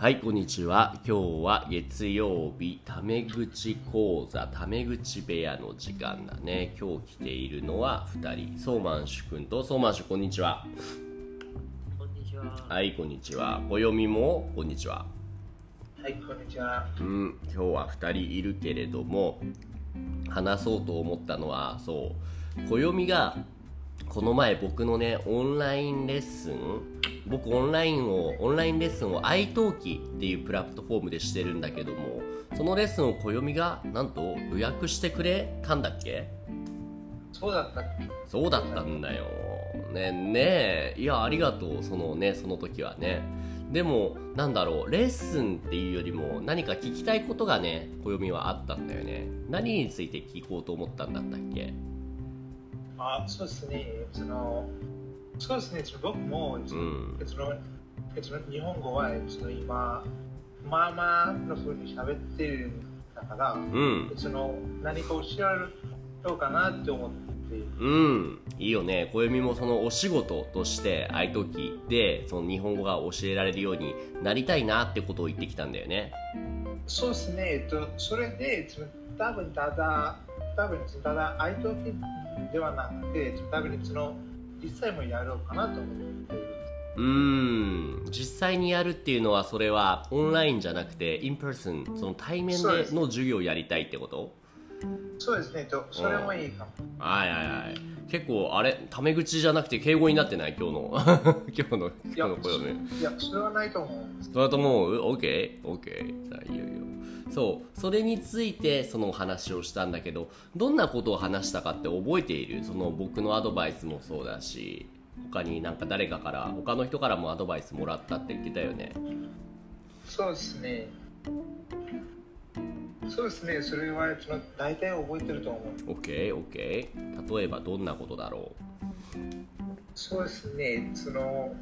はい、こんにちは。今日は月曜日、タメ口講座、タメ口部屋の時間だね。今日来ているのは2人。ソーマンシュ君と、ソーマンシュこんにちは。こんにちは。はい、こんにちは。暦も、こんにちは。はい、こんにちは。うん、今日は2人いるけれども、話そうと思ったのは、そう、暦が、この前僕のね、オンラインレッスン、僕オンラインを、オンラインレッスンを iTalki っていうプラットフォームでしてるんだけども、そのレッスンを暦が、なんと予約してくれたんだっけ？そうだったそうだったんだよ。ねねえ。いや、ありがとう。そのね、その時はね。でも、なんだろう、レッスンっていうよりも、何か聞きたいことがね、暦はあったんだよね。何について聞こうと思ったんだったっけ？あ、そうですね。その、そうですね。僕も、うんそのその日本語はその今、まあまあの風に喋ってるんだから、うん。その何か教えられるのかなって思って、うん。いいよね。暦もそのお仕事として、iTalki で、その日本語が教えられるようになりたいなってことを言ってきたんだよね。そうですね。えっと、それで、多分ただ、多分ただ、 AI とではなくて、多分その実際もやろうかなと思っている。うーん。実際にやるっていうのはそれはオンラインじゃなくて in person その対面での授業をやりたいってこと？そうですね。とそれもいいかも。はいはいはい。結構あれタメ口じゃなくて敬語になってない？今日の。今日の今日の声ね。いや、それはないと思う。それともう？OKOK、OK じゃあいいよいいよそうそれについてそのお話をしたんだけどどんなことを話したかって覚えている？その僕のアドバイスもそうだし他になんか誰かから他の人からもアドバイスもらったって言ってたよねそうですね。そうですね。それはその大体覚えてると思う。OKOK 例えばどんなことだろそうですね。その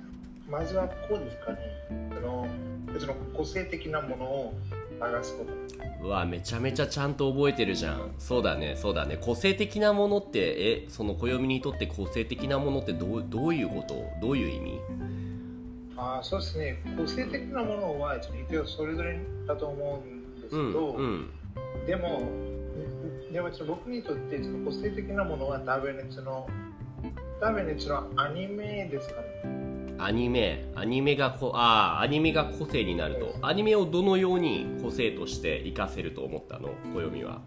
まずはこうですかね。そのその個性的なものをと。ううわめちゃめちゃちゃんと覚えてるじゃん。そうだねそうだね。個性的なものってえその暦にとって個性的なものってどうどういうこと？どういう意味？あそうですね。個性的なものは一応それぞれだと思うんですけうんど、うん。でも、でも僕にとって個性的なものは多分ね、その多分ね、そのアニメですかね。アニメアニメがこああアニメが個性になると。アニメをどのように個性として活かせると思ったの？暦は。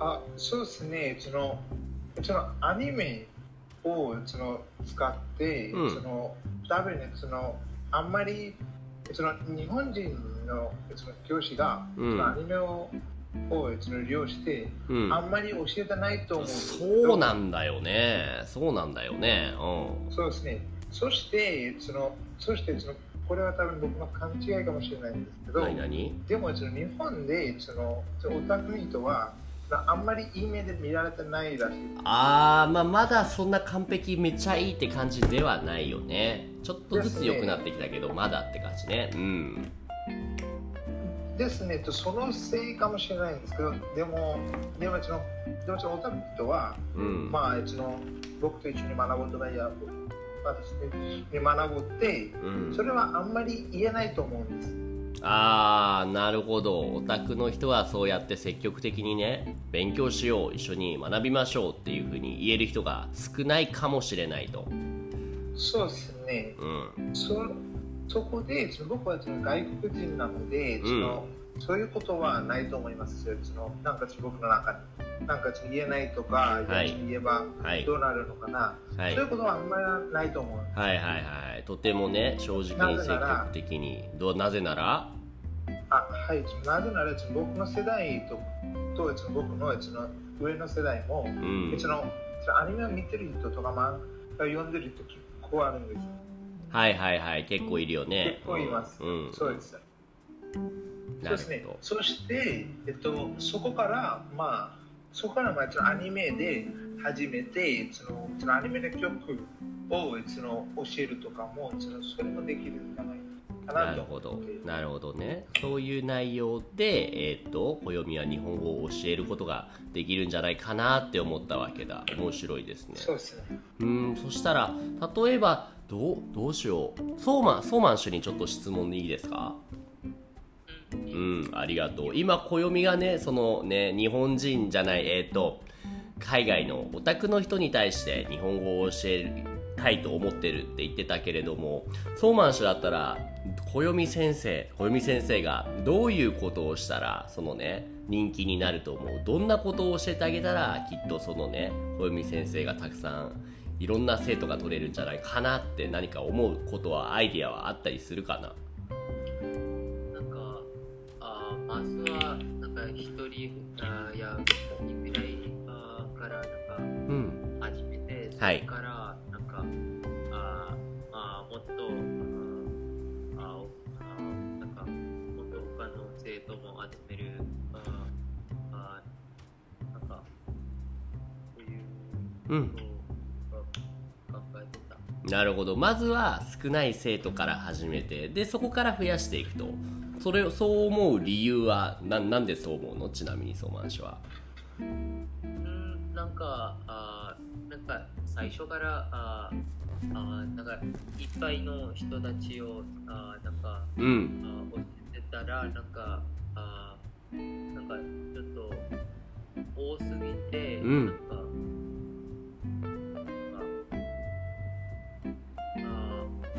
あそうですね、そのそのアニメをその使って、うん。その多分ね、そのあんまりその日本人のその教師が、うん。そのアニメををその利用して、うん。あんまり教えてないと思う。そうなんだよね。そうなんだよね。うそうですね。そして、その、そして、その、これは多分僕の勘違いかもしれないんですけんど、でも、その日本で、その、オタクの人は、あんまりいい目で見られてないらしい。あーまあまだそんな完璧めっちゃいいって感じではないよね。ちょっとずつ良くなってきたけどまだって感じね。うん。ですね、とそのせいかもしれないんですけど、でも、でも、その、でも、そのオタクの人は、うん。まあ、その、僕と一緒に学ぼうとかや、私に学ぼうって、うん。それはあんまり言えないと思うんです。あーなるほど。オタクの人はそうやって積極的にね勉強しよう一緒に学びましょうっていうふうに言える人が少ないかもしれないと。そうですね。うん。そそこでその僕はその外国人なので、そのそういうことはないと思いますよ。そのなんか僕の中になんか言えないとか、はい。言えばはい。どうなるのかな、はい。そういうことはあんまりないと思うはいはいはい。とてもね正直に積極的に。どうなぜなら？あはい。なぜなら僕の世代とと僕のその上の世代も、うん。そのアニメを見てる人とか、まが読んでると結構あるんですよ。はいはいはい。結構いるよね。結構います。うん。そうです。そうですね。そして、えっと、そこから、まあ、そこから、まあ、そのアニメで始めて、その、そのアニメの曲を、その、教えるとかも、その、それもできるんじゃないかなとなるほど。思って。なるほどね。そういう内容でえっ、と暦は日本語を教えることができるんじゃないかなって思ったわけだ。面白いですね。そうですね。うんそしたら例えばどうどうしよう。ソーマンソーマン氏にちょっと質問でいいですか？うんありがとう。今暦がねそのね日本人じゃないえっ、と海外のオタクの人に対して日本語を教えたいと思ってるって言ってたけれどもソーマン氏だったら暦先生暦先生がどういうことをしたらそのね人気になると思う。どんなことを教えてあげたらきっとそのね暦先生がたくさんいろんな生徒が取れるんじゃないかなって何か思うことはアイディアはあったりするかな。は、なんか一人あーや二人ぐらいからなんかうん始めて、そはいれからなんか、あーまあ、もっと、あーあなんか、もっと他の生徒も集める、あーあーなんか、そういううん。なるほどまずは少ない生徒から始めてでそこから増やしていくとそれをそう思う理由はななんでそう思うの？ちなみにソーマン氏はうんなんか、あーなんか最初から、あーあーなんかいっぱいの人たちを、あーなんか、うんあー教えてたら、なんか、あーなんかちょっと多すぎて、うんなんか、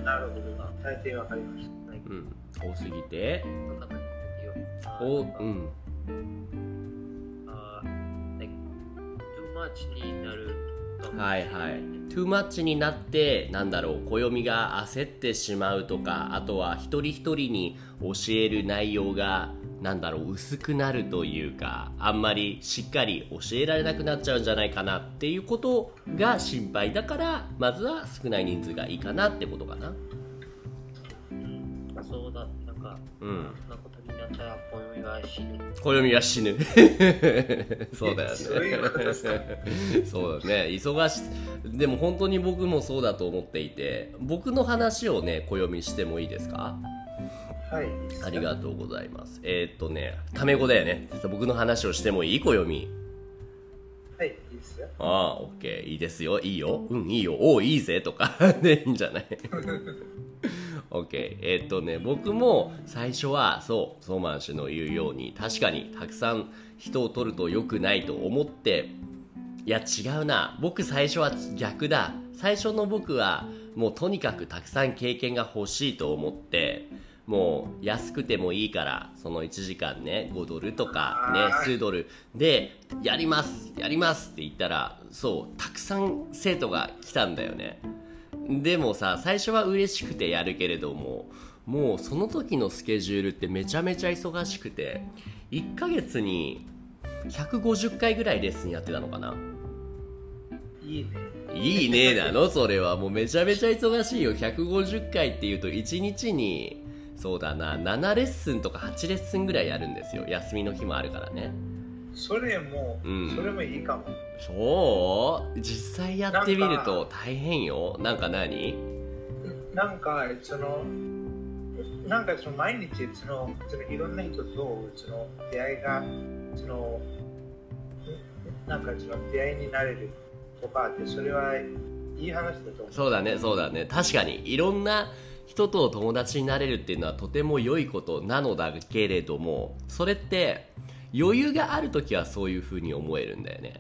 なるほど。大抵わかりました。うん。多すぎて。おうん。too much になはいはいトゥーマッチになってなんだろう暦が焦ってしまうとかあとは一人一人に教える内容がなんだろう薄くなるというかあんまりしっかり教えられなくなっちゃうんじゃないかなっていうことが心配だからまずは少ない人数がいいかなってことかな。うんそうだ、なんか、うん。そんなことになったら、暦は死ぬ。暦は死ぬそうだよね。そうだね。忙しでも本当に僕もそうだと思っていて僕の話をね暦してもいいですか？はい。ありがとうございます。えーっとねタメ語だよね。僕の話をしてもいい？暦はい、いいですよ。ああオッケー。いいですよ。いいよ。うんいいよ。おういいぜ。とか。でいいんじゃない？オッケーえっとね僕も最初はそうソーマン氏の言うように確かにたくさん人を取ると良くないと思って。いや違うな。僕最初は逆だ。最初の僕はもうとにかくたくさん経験が欲しいと思って。もう安くてもいいからその1時間ね5ドルとかね数ドル。でやりますやりますって言ったらそうたくさん生徒が来たんだよね。でもさ最初は嬉しくてやるけれどももうその時のスケジュールってめちゃめちゃ忙しくて1ヶ月に150回ぐらいレッスンやってたのかな。いいね。いいねなのそれは。もうめちゃめちゃ忙しいよ。150回っていうと1日にそうだな7レッスンとか8レッスンぐらいやるんですよ。休みの日もあるからねそれも、うん。それもいいかも。そう？実際やってみると大変よ。なんか何？なんか、その、なんかその毎日そのそのいろんな人とその出会いがそのなんかその出会いになれるとかってそれはいい話だと思う。そうだねそうだね。確かにいろんな人と友達になれるっていうのはとても良いことなのだけれどもそれって余裕がある時はそういう風に思えるんだよね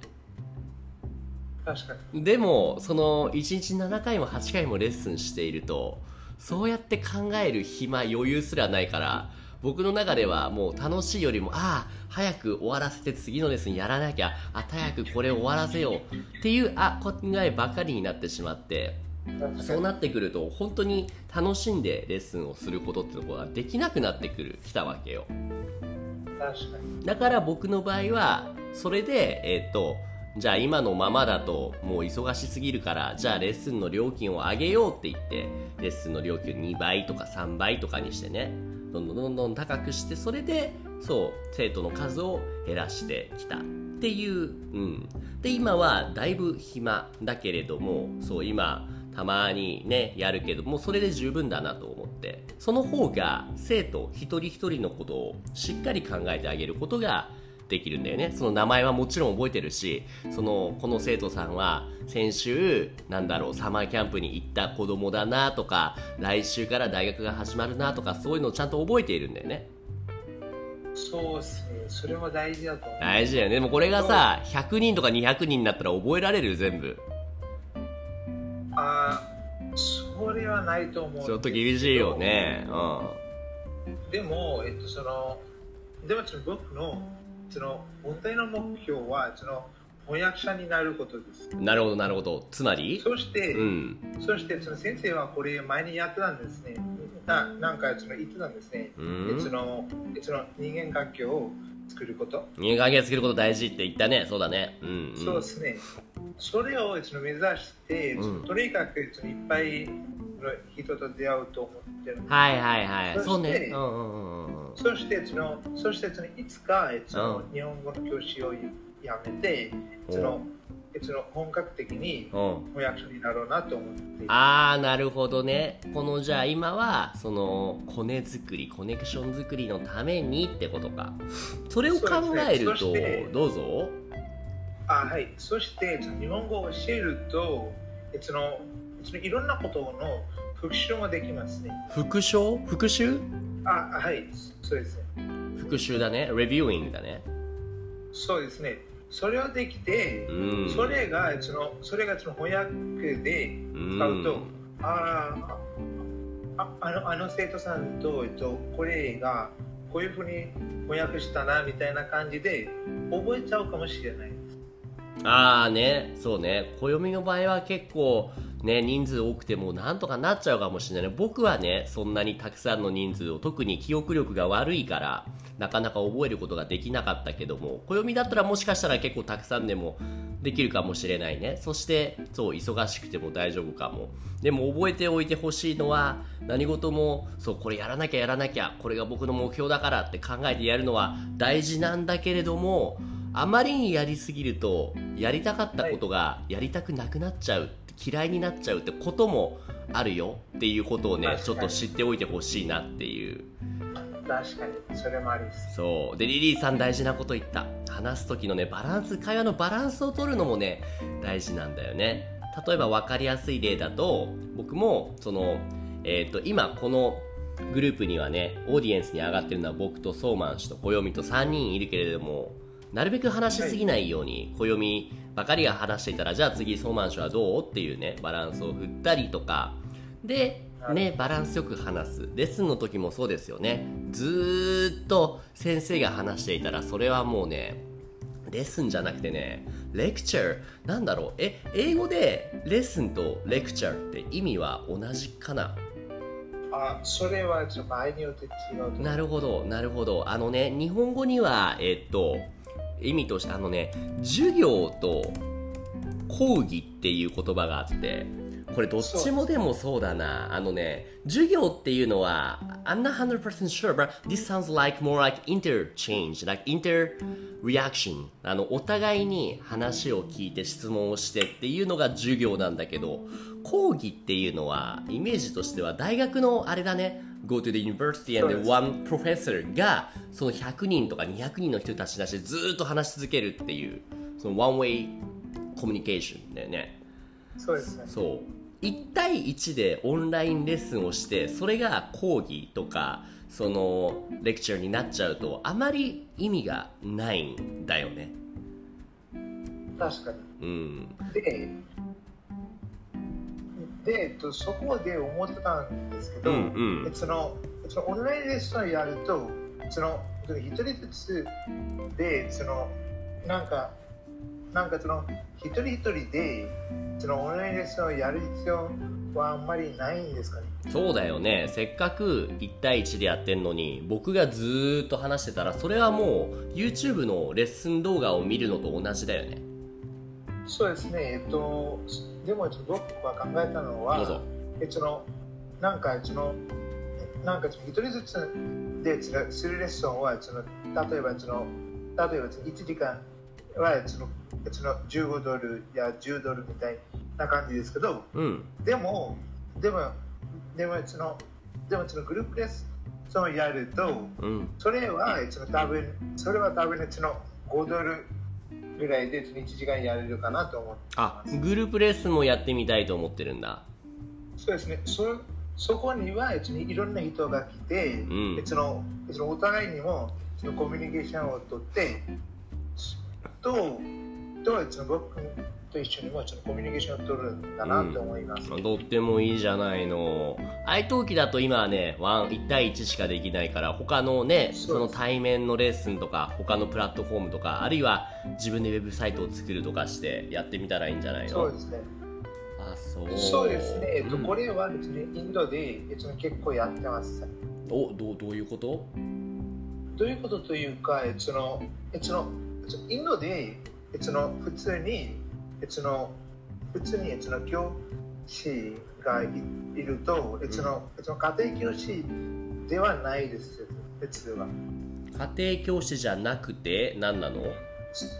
確かに。でもその1日7回も8回もレッスンしているとそうやって考える暇余裕すらないから僕の中ではもう楽しいよりもああ早く終わらせて次のレッスンやらなきゃあ早くこれ終わらせようっていうあ考えばかりになってしまってそうなってくると本当に楽しんでレッスンをすることってところができなくなってくるきたわけよ。だから僕の場合はそれでえっ、とじゃあ今のままだともう忙しすぎるからじゃあレッスンの料金を上げようって言ってレッスンの料金を2倍とか3倍とかにしてねどんどんどんどん高くしてそれでそう生徒の数を減らしてきたっていう、うん、で今はだいぶ暇だけれどもそう今たまにねやるけどもうそれで十分だなと思って。その方が生徒一人一人のことをしっかり考えてあげることができるんだよね。その名前はもちろん覚えてるしそのこの生徒さんは先週なんだろうサマーキャンプに行った子供だなとか来週から大学が始まるなとかそういうのをちゃんと覚えているんだよね。そうですね。それも大事だと思う。大事だよね。でもこれがさ100人とか200人になったら覚えられる全部ああ、それはないと思う。ちょっと厳しいよ。ねでも、えっと、その、でもその僕の、その、本体の目標は、その、翻訳者になることです。うんなるほどなるほどつまり？そして、うんそしてその先生はこれ前にやってたんですね。ななんかその言ってたんですね。うんそのその人間関係を作ること。人間関係作ること大事って言ったねそうだねうん、うん、そうですね。それをその目指して、うん。とにかくそのいっぱいの人と出会うと思ってる。はいはいはい。そうね。うんうんうんうんそしてその、そしてそのいつかそのうん日本語の教師をやめて、そのその本格的にうん。翻訳者になろうなと思って。ああなるほどね。このじゃあ今はそのコネ作りコネクション作りのためにってことか。それを考えると、どうぞあはい、そして日本語を教えるとそのそのいろんなことの復習もできますね。復唱？復習？あはい、そうですね。復習だねレビューイングだねそうですね。それをできて、うんそれがそのそれがその翻訳で使うと、あーああのあの生徒さんと、えっと、これがこういうふうに翻訳したなみたいな感じで覚えちゃうかもしれない。ああね。そうね。暦の場合は結構ね人数多くてもなんとかなっちゃうかもしれない僕はねそんなにたくさんの人数を特に記憶力が悪いからなかなか覚えることができなかったけども暦だったらもしかしたら結構たくさんでもできるかもしれないね。そしてそう忙しくても大丈夫かも。でも覚えておいてほしいのは何事もそうこれやらなきゃやらなきゃこれが僕の目標だからって考えてやるのは大事なんだけれどもあまりにやりすぎるとやりたかったことがやりたくなくなっちゃう嫌いになっちゃうってこともあるよっていうことをねちょっと知っておいてほしいなっていう。確かに、それもありです。そう。でリリーさん大事なこと言った。話す時のねバランス会話のバランスを取るのもね大事なんだよね。例えば分かりやすい例だと僕もそのえっ、と今このグループにはねオーディエンスに上がってるのは僕とソーマン氏と暦と3人いるけれどもなるべく話しすぎないように暦ばかりが話していたらじゃあ次ソーマン氏はどうっていうねバランスを振ったりとか。でねバランスよく話す。レッスンの時もそうですよね。ずーっと先生が話していたらそれはもうねレッスンじゃなくてねレクチャー。なんだろう。え英語でレッスンとレクチャーって意味は同じかな？あそれはちょっと場合によって違う。なるほどなるほど。あのね日本語にはえっと意味としてあのね授業と講義っていう言葉があってこれどっちもでもそうだな。あのね授業っていうのは I'm not 100% sure but this sounds like more like interchange like interreaction. あのお互いに話を聞いて質問をしてっていうのが授業なんだけど講義っていうのはイメージとしては大学のあれだね。Go to the university and one professor がその100人とか200人の人たちに出してずーっと話し続けるっていうその one way コミュニケーションだよね。そうですね。そう。1対1でオンラインレッスンをしてそれが講義とかそのレクチャーになっちゃうとあまり意味がないんだよね。確かに。うん。で、で、えっと、そこで思ってたんですけど、うんうん。そのそのオンラインレッスンをやると、その一人ずつで、そのなんか、なんかその一人一人で、そのオンラインレッスンをやる必要はあんまりないんですかね？そうだよね。せっかく1対1でやってんのに僕がずーっと話してたらそれはもう YouTube のレッスン動画を見るのと同じだよね。そうですね、えっと、でもちょっと僕は考えたのはぞ、えそのなんかそのなんか一人ずつでそのするレッスンはその例えばその例えばその1時間はそのその15ドルや10ドルみたいな感じですけど、うん。でもでもでもそのでもそのグループレッスンをやると、うん。それはその多分それは多分その5ドルぐらいでその1時間やれるかなと思ってあ。グループレッスンもやってみたいと思ってるんだそうですね。そそこには別にいろんな人が来て、んそのそのお互いにもそのコミュニケーションをとって、ととその僕と一緒にもそのコミュニケーションを取るんだなと思います。とってもいいじゃないの愛登記だと今はねワン1対1しかできないから他のねその対面のレッスンとか他のプラットフォームとかあるいは自分でウェブサイトを作るとかしてやってみたらいいんじゃないの？そうですね。あそうそうですね。えっと、うんこれは別にインドで別に結構やってます。おどうどういうこと？どういうことというか、そのそのインドでその普通にその普通にその教師がいいると、そのその家庭教師ではないです、普通は。家庭教師じゃなくて何なの？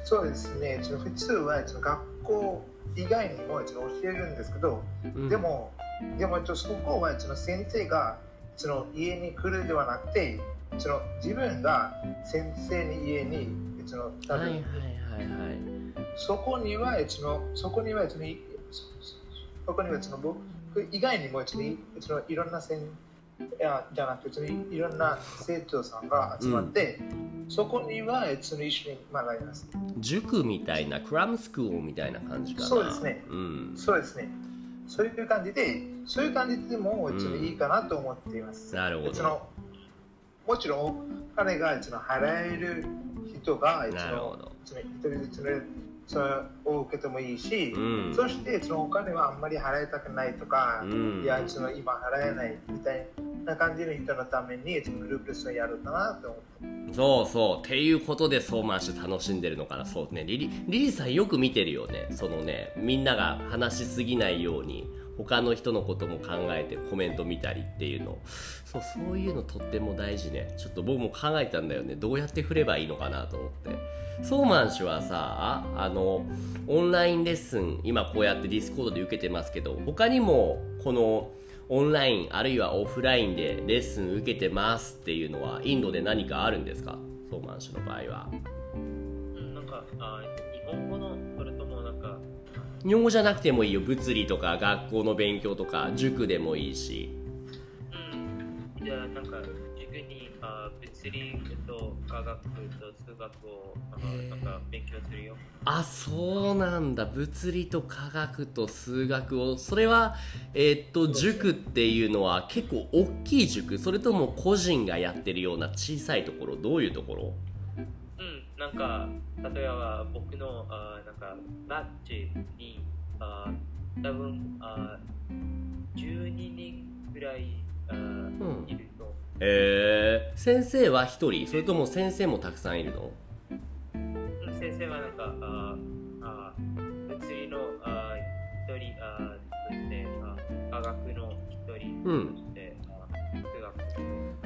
そうですね。普通は学校以外にも教えるんですけど、うんでも、でもそこは先生がその家に来るではなくて、その自分が先生に家にその多分、はいはいはいはいそこにはそのそこにはそのいそそこにはその僕以外にもそのいそのいろんな先いやじゃなくてそのいいろんな生徒さんが集まって、そこにはその一緒に学びます。塾みたいなクラムスクールみたいな感じかな。そうですね。うん。そうですね。そういう感じで、そういう感じでもそのいいかなと思っています。なるほど。もちろんお金がその払える人がそなるほど。のその一人ずつのそのを受けてもいいし、うん。そしてそのお金はあんまり払いたくないとか、うん。いやその今払えないみたいな感じの人のためにグループレッスンをやるかなと思って。そうそうっていうことでソーマンシュ楽しんでるのかなそうね。リリリリーさんよく見てるよね。そのねみんなが話しすぎないように他の人のことも考えてコメント見たりっていうの。そうそういうのとっても大事ね。ちょっと僕も考えたんだよね。どうやって振ればいいのかなと思って。ソーマン氏はさあのオンラインレッスン今こうやって Discord で受けてますけど他にもこのオンラインあるいはオフラインでレッスン受けてますっていうのはインドで何かあるんですか？ソーマン氏の場合は、なんか、日本語じゃなくてもいいよ。物理とか学校の勉強とか塾でもいいし。うん、じゃあなんか、塾にあ物理と科学と数学をあなんか勉強するよ。あそうなんだ。物理と科学と数学を。それはえーっと塾っていうのは結構大きい塾？それとも個人がやってるような小さいところ？どういうところ？うん、なんか、例えば僕のあなんかバッジにあ多分あ12人ぐらいあん。いると。えー、先生は一人？それとも先生もたくさんいるの？うん先生はなんか、ああ物理のあ一人あそしてあ科学の一人、うん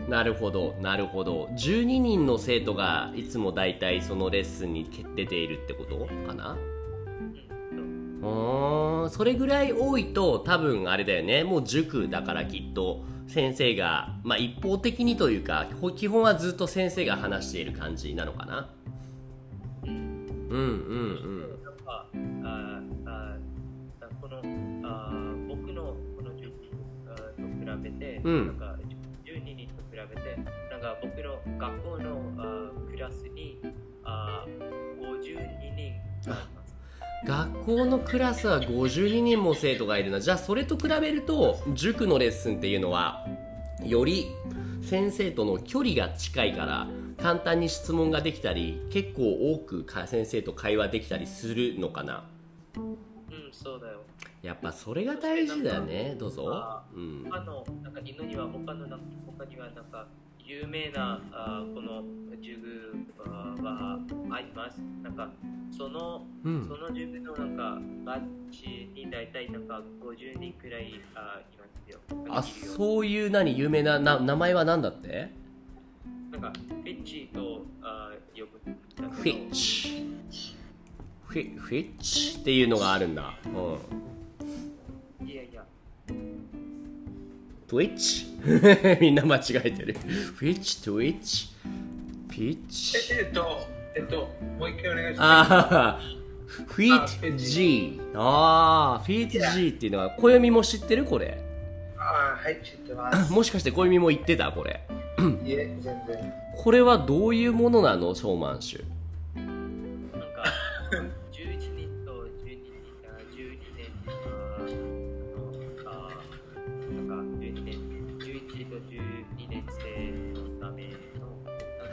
なるほどなるほど。12人の生徒がいつも大体そのレッスンに出ているってことかな？うん。それぐらい多いと多分あれだよね。もう塾だからきっと。先生が、まあ、一方的にというかほ基本はずっと先生が話している感じなのかな？うん。うんうんなん。かああこのあ僕のこの塾あと比べて、うん学校のあクラスにあ52人。学校のクラスは52人も生徒がいるな。じゃあそれと比べると塾のレッスンっていうのはより先生との距離が近いから簡単に質問ができたり結構多くか先生と会話できたりするのかな。うん、そうだよ。やっぱそれが大事だよね。どうぞ。あ、うん、他の、なんか犬には他のな、他にはなんか有名なあこの授業はあります。なんかその、うんその授業のなんかバッジに大体なんか50人くらいあいますよ。あそういう何有名なな名前は何だって？なんかフィッチとあ呼ぶんだけど。フィッチフィフィッチっていうのがあるんだうんいやいや。Twitch? みんな間違えてる。Twitch, Twitch ピッチええっと、えっと、もう一回お願いします。ああフィット G ああフィット G っていうのは暦も知ってるこれ？あーはい、知ってます。もしかして暦も言ってたこれ？いえ、全然。これはどういうものなのショーマンシュ？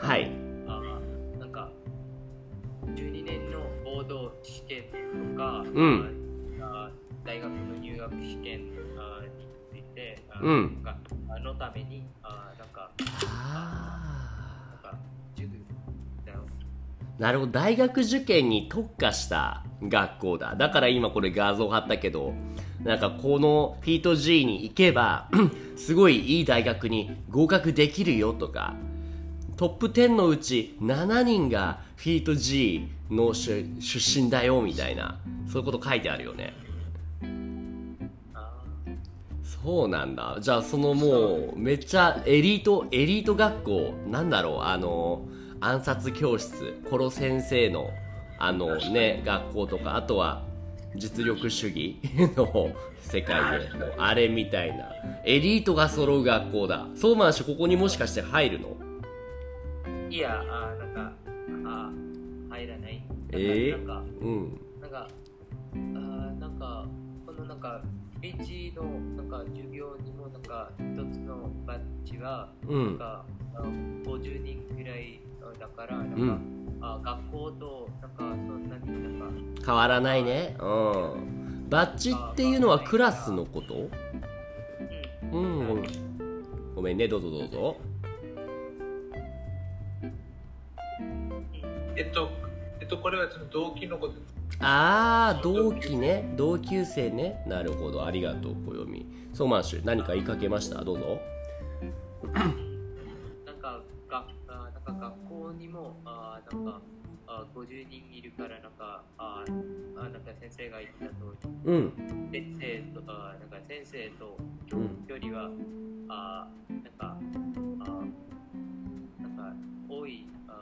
はい。あなんか12年のボード試験とか、うん。あ大学の入学試験あについてあうん。なんかあのためにあなんかあなんか授業だよ。ーなるほど。大学受験に特化した学校だ。だから今これ画像貼ったけどなんかこのフィート G に行けば すごいいい大学に合格できるよとかトップ10のうち7人がフィート G の出身だよみたいなそういうこと書いてあるよね。そうなんだ。じゃあそのもうめっちゃエリートエリート学校なんだろうあの暗殺教室コロ先生のあのね学校とかあとは実力主義 の世界であれみたいな。エリートが揃う学校だ。そうマンシュここにもしかして入るの？いや、あなんか、あ入らない。えー？なんか、うん。なんか、あなんか、このなんか、ビーチのなんか授業にもなんか、一つのバッジは、うん。なんか、あ50人くらいあだから、なんか、うんあ学校となんか、そんなになんか、変わらないね。うん。バッジっていうのはクラスのこと？うん、うん。ごめんね。どうぞどうぞえっと、えっと、これはその動機のこと。ああ同期ね。同級生ね。なるほど。ありがとう暦そうマンシュ何か言いかけました？どうぞ。なんか、があなんか学校にも、あなんか、あ50人いるから、なんか、ああなんか先生が言ったとうん。先生とあなんか先生とうん。距離は、あなんかあなんかあ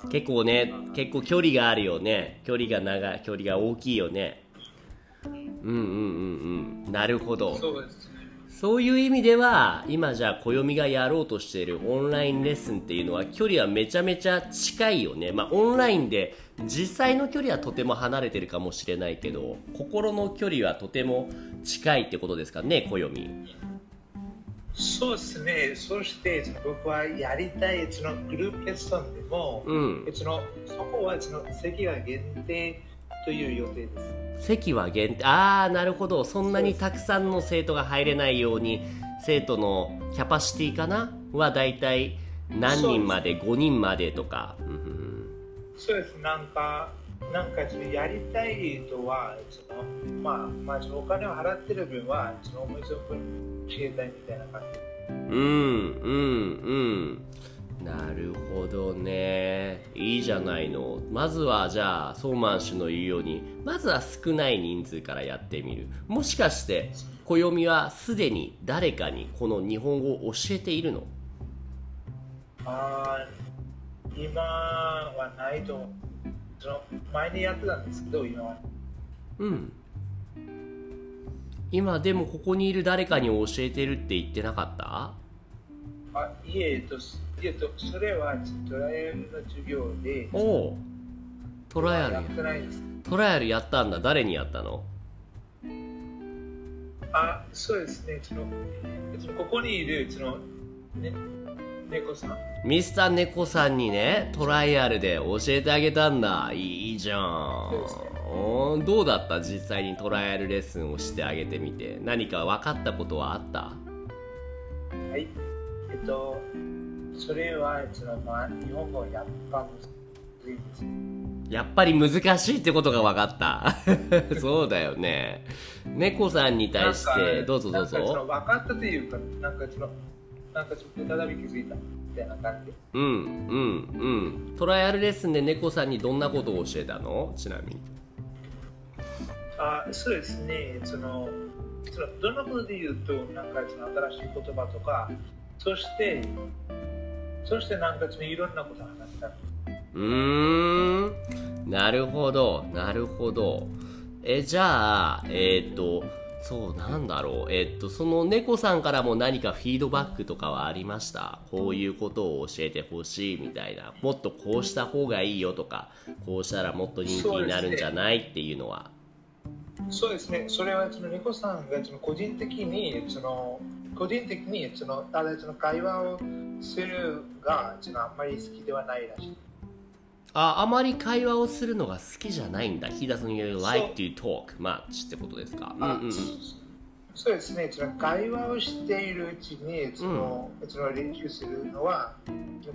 結構ねあ結構距離があるよね。距離が長い距離が大きいよね。うんうんうんうん。なるほど。そうですね。そういう意味では今じゃあ暦がやろうとしているオンラインレッスンっていうのは距離はめちゃめちゃ近いよね。まあオンラインで実際の距離はとても離れてるかもしれないけど心の距離はとても近いってことですかね暦そうですね。そして、僕はやりたいそのグループレッスンでも、うん。そのそこはその席が限定という予定です。席は限定。ああなるほど。そんなにたくさんの生徒が入れないように生徒のキャパシティかな？はだいたい何人まで？5人までとか。そうです。なんか、なんかそのやりたい人は、そのまあ、まあ、そのお金を払ってる分は、その思い存分教えたいみたいな感じ。うんうんうん。なるほどね。いいじゃないの。まずはじゃあソーマン氏の言うようにまずは少ない人数からやってみる。もしかして暦はすでに誰かにこの日本語を教えているの？あー今はないと思う。その前にやってたんですけど、今は。うん。今でもここにいる誰かに教えてるって言ってなかった？あいえ、と、いえっと、それはトライアルの授業で、おおトライアルやってないです。トライアルやったんだ。誰にやったの？あ、そうですね。その、そのここにいる、その、ね、猫さん。ミスター猫さんにねトライアルで教えてあげたんだいいじゃんそうですねどうだった？実際にトライアルレッスンをしてあげてみて何か分かったことはあった？はい。えっと、それは、そのまあ、日本語やっぱ難しいです。やっぱり難しいってことが分かった。そうだよね。猫さんに対して、どうぞどうぞ。分かったというか、なんかその、なんかちょっと再び気づいたみたいな感じ。うん、うん、うん。トライアルレッスンで猫さんにどんなことを教えたの？ちなみに。あそうですね、その、そのどんなことで言うと、なんかその新しい言葉とか、そして、そしてなんかそのいろんなことを話した。うーん。なるほど、なるほど。え、じゃあ、えーっと、そう、なんだろう。えっと、その猫さんからも何かフィードバックとかはありました？こういうことを教えてほしいみたいな。もっとこうした方がいいよとか、こうしたらもっと人気になるんじゃないっていうのは。そうですね、それはその猫さんがその個人的に、その個人的にそのただその会話をするがそのあんまり好きではないらしい。あ、あまり会話をするのが好きじゃないんだ。He doesn't really like to talk much ってことですか？うんうんうん。そうですね、その会話をしているうちにその、その練習するのは、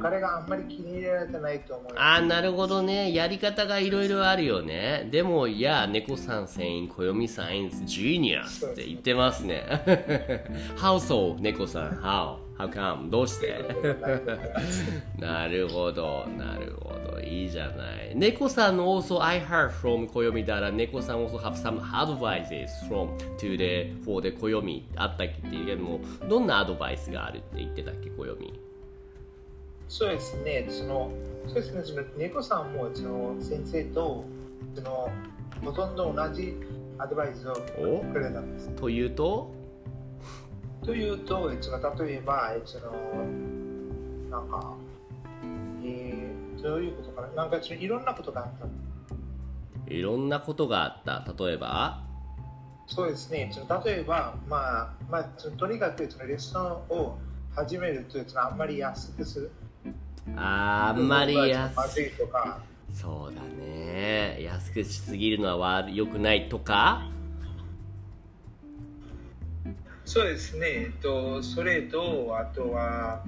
彼があんまり気に入られてないと思います。あーなるほどね。やり方がいろいろあるよね。でも、いや、猫さん saying 暦 science genius って言ってますね。How so? 猫さん？How? How come? どうして？なるほど、なるほど。いいじゃない。猫さん also I heard from 暦だら、猫さん also have some advices from to the for the 暦あったっけっていうけども、どんなアドバイスがあるって言ってたっけ、暦。そうですね、そのそうですね、その猫さんもその先生とそのほとんど同じアドバイスをおくれたんです。というと、というと、その例えば、そのなんか、えー、どういうことかな、なんかいろんなことがあった。いろんなことがあった。例えば、そうですね、その例えば、まあ、まあ、そのとにかくそのレッスンを始めると、そのあんまり安くする。あんまりま安ずいとか、そうだね安くしすぎるのは悪良くないとか？そうですね、えっと、それと、あとは、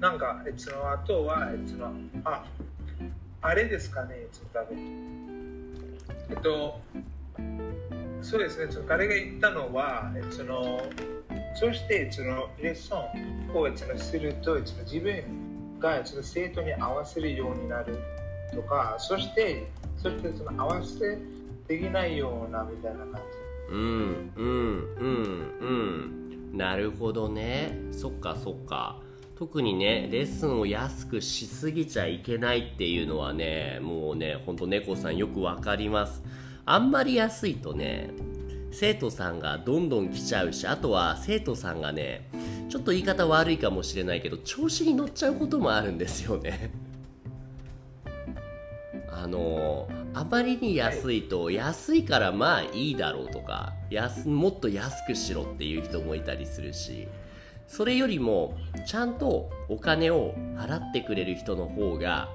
なんか、えその、あとは、えその、あ、あれですかね、えっと、多分えっと、そうですね、その彼が言ったのは、えその、そして、その、レッスンをそのすると、その自分がその生徒に合わせるようになるとか、そして、そしてその合わせできないようなみたいな感じ。うんうんうんうん。なるほどね。そっかそっか。特にねレッスンを安くしすぎちゃいけないっていうのはねもうねほんと猫さんよくわかります。あんまり安いとね生徒さんがどんどん来ちゃうしあとは生徒さんがねちょっと言い方悪いかもしれないけど調子に乗っちゃうこともあるんですよね。あのあまりに安いと安いからまあいいだろうとか安もっと安くしろっていう人もいたりするしそれよりもちゃんとお金を払ってくれる人の方が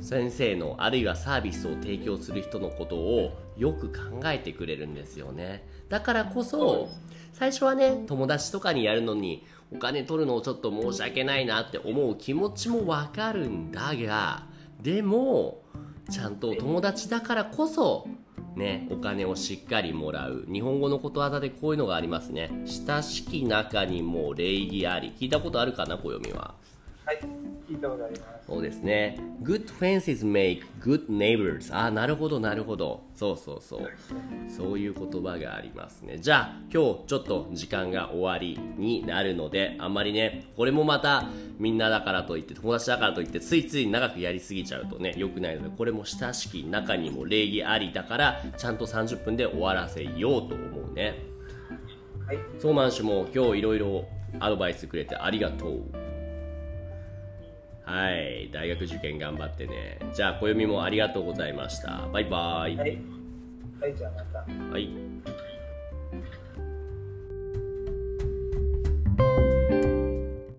先生のあるいはサービスを提供する人のことをよく考えてくれるんですよね。だからこそ最初はね友達とかにやるのにお金取るのをちょっと申し訳ないなって思う気持ちもわかるんだがでもちゃんと友達だからこそね、お金をしっかりもらう。日本語のことわざでこういうのがありますね。親しき中にも礼儀あり。聞いたことあるかな暦は。はい、聞いたことあります。そうですね。Good fences make good neighbors あなるほどなるほど。そうそうそう。そういう言葉がありますね。じゃあ今日ちょっと時間が終わりになるのであんまりねこれもまたみんなだからといって友達だからといってついつい長くやりすぎちゃうとね良くないのでこれも親しき中にも礼儀ありだからちゃんと30分で終わらせようと思うね。はい、ソーマン氏も今日いろいろアドバイスくれてありがとうはい。大学受験頑張ってね。じゃあ暦もありがとうございました。バイバイ。はい、はい、じゃあまた。はい